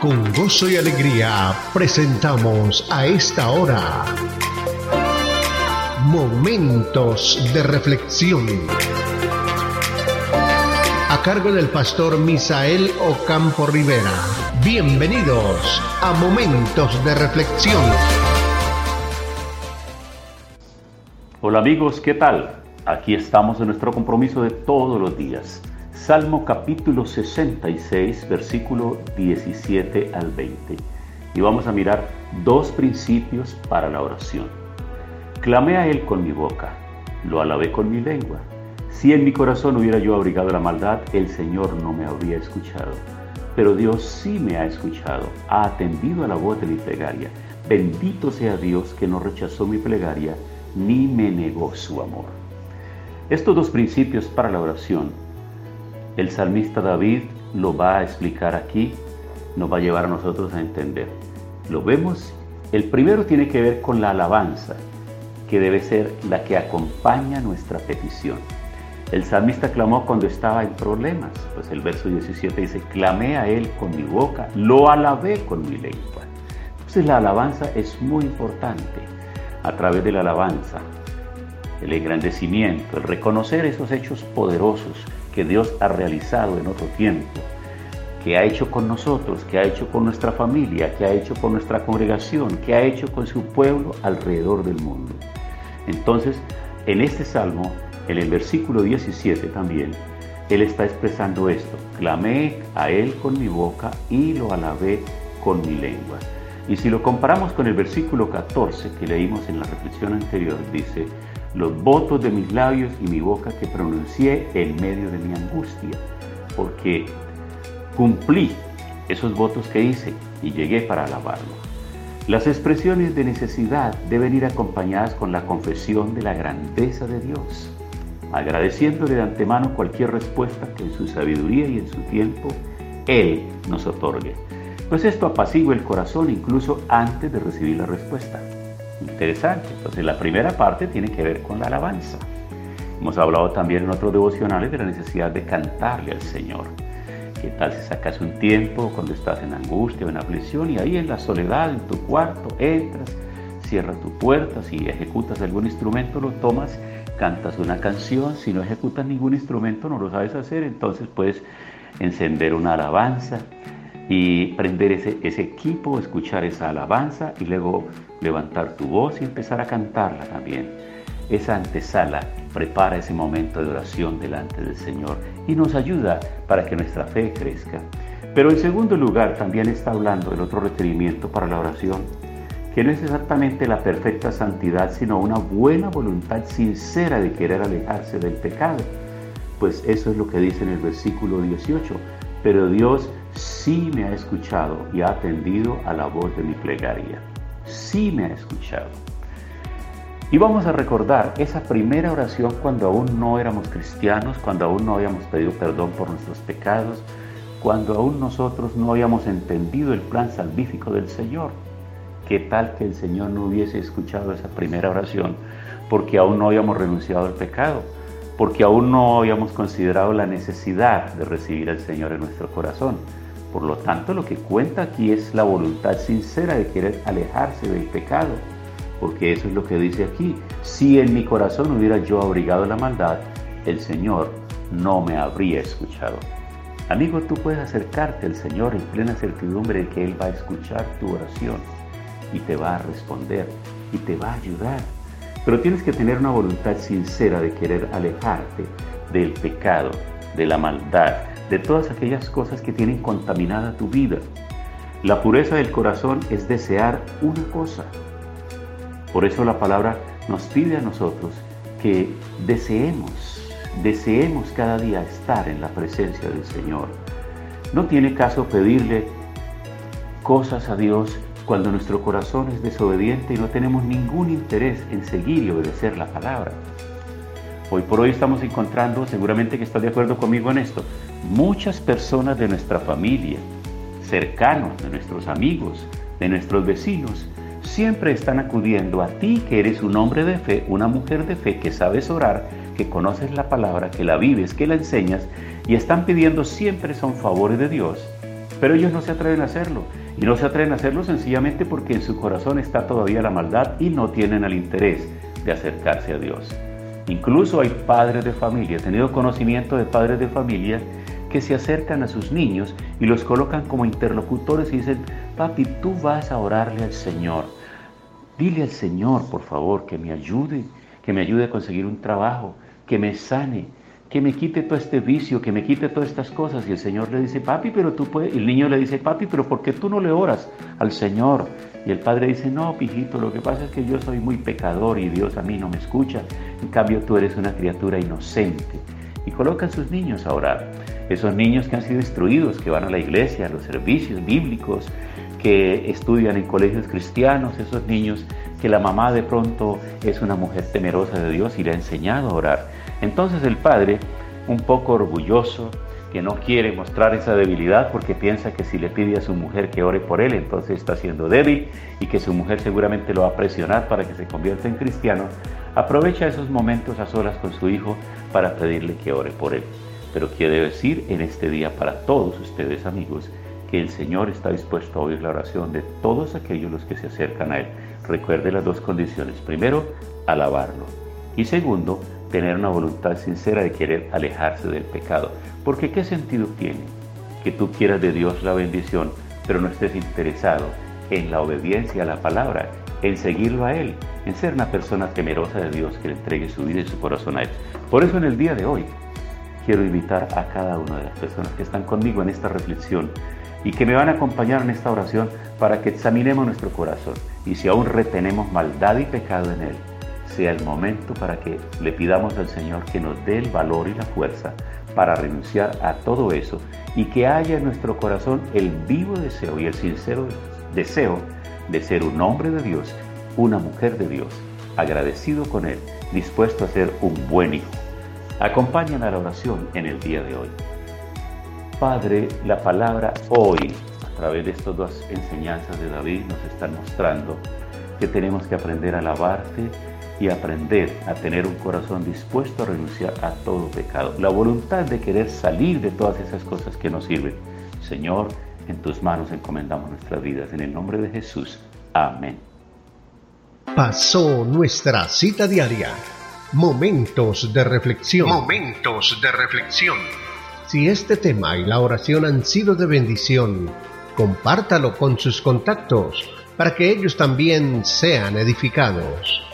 Con gozo y alegría presentamos a esta hora Momentos de Reflexión. A cargo del pastor Misael Ocampo Rivera. Bienvenidos a Momentos de Reflexión. Hola amigos, ¿qué tal? Aquí estamos en nuestro compromiso de todos los días Salmo capítulo 66, versículo 17 al 20. Y vamos a mirar dos principios para la oración. Clamé a Él con mi boca, lo alabé con mi lengua. Si en mi corazón hubiera yo abrigado la maldad, el Señor no me habría escuchado. Pero Dios sí me ha escuchado, ha atendido a la voz de mi plegaria. Bendito sea Dios que no rechazó mi plegaria, ni me negó su amor. Estos dos principios para la oración el salmista David lo va a explicar aquí, nos va a llevar a nosotros a entender. Lo vemos, el primero tiene que ver con la alabanza, que debe ser la que acompaña nuestra petición. El salmista clamó cuando estaba en problemas, pues el verso 17 dice, clamé a él con mi boca, lo alabé con mi lengua. Entonces la alabanza es muy importante. A través de la alabanza, el engrandecimiento, el reconocer esos hechos poderosos que Dios ha realizado en otro tiempo, que ha hecho con nosotros, que ha hecho con nuestra familia, que ha hecho con nuestra congregación, que ha hecho con su pueblo alrededor del mundo. Entonces, en este salmo, en el versículo 17 también, él está expresando esto, clamé a él con mi boca y lo alabé con mi lengua. Y si lo comparamos con el versículo 14 que leímos en la reflexión anterior, dice, los votos de mis labios y mi boca que pronuncié en medio de mi angustia, porque cumplí esos votos que hice y llegué para alabarlo. Las expresiones de necesidad deben ir acompañadas con la confesión de la grandeza de Dios, agradeciéndole de antemano cualquier respuesta que en su sabiduría y en su tiempo Él nos otorgue. Pues esto apacigua el corazón incluso antes de recibir la respuesta. Interesante. Entonces la primera parte tiene que ver con la alabanza. Hemos hablado también en otros devocionales de la necesidad de cantarle al Señor. ¿Qué tal si sacas un tiempo cuando estás en angustia o en aflicción y ahí en la soledad, en tu cuarto, entras, cierras tu puerta, si ejecutas algún instrumento lo tomas, cantas una canción, si no ejecutas ningún instrumento no lo sabes hacer, entonces puedes encender una alabanza y prender ese, ese equipo, escuchar esa alabanza y luego levantar tu voz y empezar a cantarla también. Esa antesala prepara ese momento de oración delante del Señor y nos ayuda para que nuestra fe crezca. Pero en segundo lugar también está hablando del otro requerimiento para la oración, que no es exactamente la perfecta santidad, sino una buena voluntad sincera de querer alejarse del pecado. Pues eso es lo que dice en el versículo 18. Pero Dios sí me ha escuchado y ha atendido a la voz de mi plegaria sí me ha escuchado. Y vamos a recordar esa primera oración cuando aún no éramos cristianos, cuando aún no habíamos pedido perdón por nuestros pecados, cuando aún nosotros no habíamos entendido el plan salvífico del Señor. ¿Qué tal que el Señor no hubiese escuchado esa primera oración? Porque aún no habíamos renunciado al pecado, porque aún no habíamos considerado la necesidad de recibir al Señor en nuestro corazón. Por lo tanto, lo que cuenta aquí es la voluntad sincera de querer alejarse del pecado, porque eso es lo que dice aquí. Si en mi corazón hubiera yo abrigado la maldad, el Señor no me habría escuchado. Amigo, tú puedes acercarte al Señor en plena certidumbre de que Él va a escuchar tu oración y te va a responder y te va a ayudar. Pero tienes que tener una voluntad sincera de querer alejarte del pecado, de la maldad, de todas aquellas cosas que tienen contaminada tu vida. La pureza del corazón es desear una cosa. Por eso la palabra nos pide a nosotros que deseemos, deseemos cada día estar en la presencia del Señor. No tiene caso pedirle cosas a Dios cuando nuestro corazón es desobediente y no tenemos ningún interés en seguir y obedecer la palabra. Hoy por hoy estamos encontrando, seguramente que estás de acuerdo conmigo en esto, muchas personas de nuestra familia, cercanos, de nuestros amigos, de nuestros vecinos, siempre están acudiendo a ti que eres un hombre de fe, una mujer de fe, que sabes orar, que conoces la palabra, que la vives, que la enseñas, y están pidiendo siempre son favores de Dios. pero ellos no se atreven a hacerlo. Y no se atreven a hacerlo sencillamente porque en su corazón está todavía la maldad y no tienen el interés de acercarse a Dios. Incluso hay padres de familia, he tenido conocimiento de padres de familia que se acercan a sus niños y los colocan como interlocutores y dicen, papi, tú vas a orarle al Señor. Dile al Señor, por favor, que me ayude, que me ayude a conseguir un trabajo, que me sane, que me quite todo este vicio, que me quite todas estas cosas. Y el Señor le dice, papi, pero tú puedes. Y el niño le dice, papi, pero ¿por qué tú no le oras al Señor? Y el padre dice, no, pijito, lo que pasa es que yo soy muy pecador y Dios a mí no me escucha. En cambio, tú eres una criatura inocente. Y coloca a sus niños a orar. Esos niños que han sido instruidos, que van a la iglesia, a los servicios bíblicos, que estudian en colegios cristianos, esos niños que la mamá de pronto es una mujer temerosa de Dios y le ha enseñado a orar entonces el padre, un poco orgulloso, que no quiere mostrar esa debilidad porque piensa que si le pide a su mujer que ore por él, entonces está siendo débil y que su mujer seguramente lo va a presionar para que se convierta en cristiano, aprovecha esos momentos a solas con su hijo para pedirle que ore por él. Pero quiere decir en este día para todos ustedes amigos que el Señor está dispuesto a oír la oración de todos aquellos los que se acercan a Él. Recuerde las dos condiciones. Primero, alabarlo. Y segundo, tener una voluntad sincera de querer alejarse del pecado. Porque ¿qué sentido tiene que tú quieras de Dios la bendición, pero no estés interesado en la obediencia a la palabra, en seguirlo a Él, en ser una persona temerosa de Dios que le entregue su vida y su corazón a Él? Por eso en el día de hoy quiero invitar a cada una de las personas que están conmigo en esta reflexión y que me van a acompañar en esta oración para que examinemos nuestro corazón y si aún retenemos maldad y pecado en Él, sea el momento para que le pidamos al Señor que nos dé el valor y la fuerza para renunciar a todo eso y que haya en nuestro corazón el vivo deseo y el sincero deseo de ser un hombre de Dios, una mujer de Dios, agradecido con Él, dispuesto a ser un buen hijo. Acompáñame a la oración en el día de hoy. Padre, la palabra hoy, a través de estas dos enseñanzas de David, nos están mostrando que tenemos que aprender a alabarte y aprender a tener un corazón dispuesto a renunciar a todo pecado. La voluntad de querer salir de todas esas cosas que nos sirven. Señor, en tus manos encomendamos nuestras vidas. En el nombre de Jesús. Amén. Pasó nuestra cita diaria. Momentos de reflexión. Momentos de reflexión. Si este tema y la oración han sido de bendición, compártalo con sus contactos para que ellos también sean edificados.